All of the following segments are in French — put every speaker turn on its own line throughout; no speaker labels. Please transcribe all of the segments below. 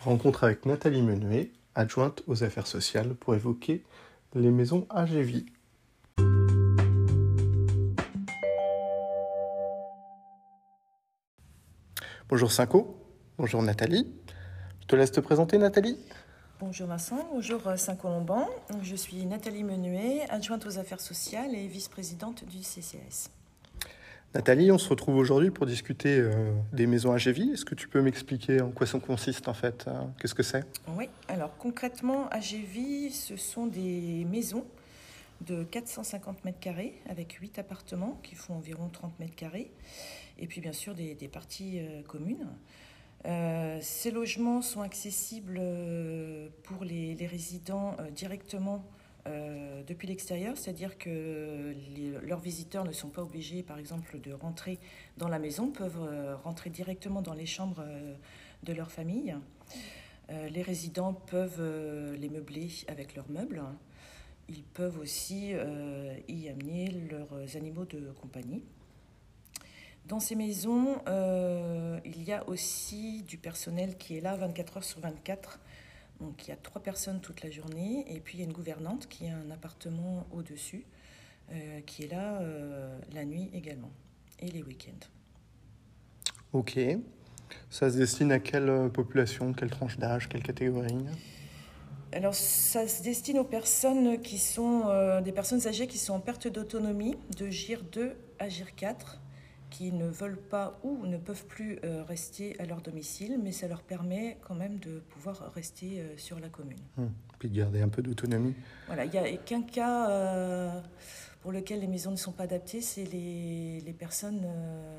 Rencontre avec Nathalie Menuet, adjointe aux affaires sociales, pour évoquer les maisons AGV. Bonjour Cinco, bonjour Nathalie. Je te laisse te présenter Nathalie.
Bonjour Vincent, bonjour Saint-Colomban. Je suis Nathalie Menuet, adjointe aux affaires sociales et vice-présidente du CCS.
Nathalie, on se retrouve aujourd'hui pour discuter euh, des maisons AGV. Est-ce que tu peux m'expliquer en quoi ça consiste en fait euh, Qu'est-ce que c'est?
Oui, alors concrètement, AGV, ce sont des maisons de 450 mètres carrés avec 8 appartements qui font environ 30 mètres carrés et puis bien sûr des, parties euh, communes. ces logements sont accessibles pour les résidents directement euh, depuis l'extérieur, c'est-à-dire que leurs visiteurs ne sont pas obligés, par exemple, de rentrer dans la maison, peuvent euh, rentrer directement dans les chambres euh, de leur famille. les résidents peuvent les meubler avec leurs meubles. Ils peuvent aussi y amener leurs animaux de compagnie. Dans ces maisons, il y a aussi du personnel qui est là 24 heures sur 24 donc il y a trois personnes toute la journée et puis il y a une gouvernante qui a un appartement au-dessus euh, qui est là euh, la nuit également et les week-ends.
Ok. Ça se destine à quelle euh, population, quelle tranche d'âge, quelle catégorie?
Alors, ça se destine aux personnes qui sont des personnes âgées qui sont en perte d'autonomie de GIR 2 à GIR 4 qui ne veulent pas ou ne peuvent plus euh, rester à leur domicile, mais ça leur permet quand même de pouvoir rester euh, sur la commune.
Hum, puis de garder un peu d'autonomie.
Voilà, il n'y a qu'un cas euh, pour lequel les maisons ne sont pas adaptées, c'est les, les, personnes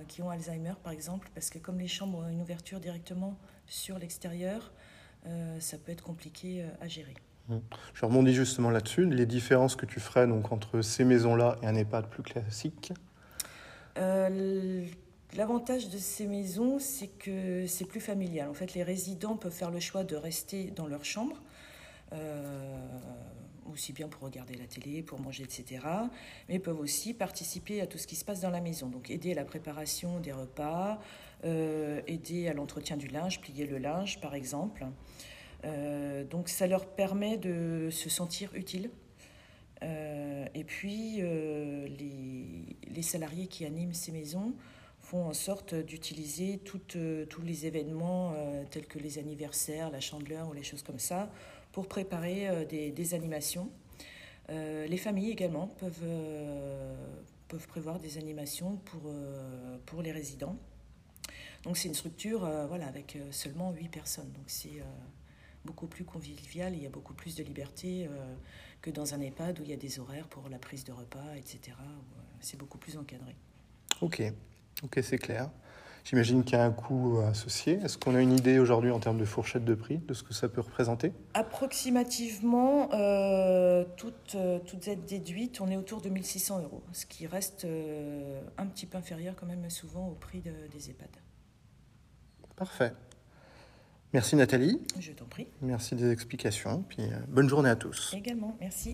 qui ont Alzheimer, par exemple, parce que comme les chambres ont une ouverture directement sur l'extérieur, ça peut être compliqué à gérer.
Hum. Je rebondis justement là-dessus. Les différences que tu ferais donc, entre ces maisons-là et un EHPAD plus classique
euh, l'avantage de ces maisons, c'est que c'est plus familial. En fait, les résidents peuvent faire le choix de rester dans leur chambre, euh, aussi bien pour regarder la télé, pour manger, etc. Mais peuvent aussi participer à tout ce qui se passe dans la maison. Donc aider à la préparation des repas, euh, aider à l'entretien du linge, plier le linge, par exemple. donc ça leur permet de se sentir utile et puis, les, salariés qui animent ces maisons font en sorte d'utiliser euh, tous les événements tels que les anniversaires, la chandeleur ou les choses comme ça pour préparer des, des, animations. les familles également peuvent, prévoir des animations pour, pour les résidents. Donc c'est une structure voilà, avec seulement 8 personnes. Donc c'est beaucoup plus convivial, il y a beaucoup plus de liberté euh, que dans un EHPAD où il y a des horaires pour la prise de repas, etc. Euh, c'est beaucoup plus encadré.
Ok, ok, c'est clair. J'imagine qu'il y a un coût associé. Est-ce qu'on a une idée aujourd'hui en termes de fourchette de prix de ce que ça peut représenter?
Approximativement, euh, toutes, toutes aides déduites, on est autour de 1600 euros, ce qui reste un petit peu inférieur quand même souvent au prix des EHPAD.
Parfait. Merci Nathalie.
Je t'en prie.
Merci des explications. Puis euh, bonne journée à tous.
Également, merci.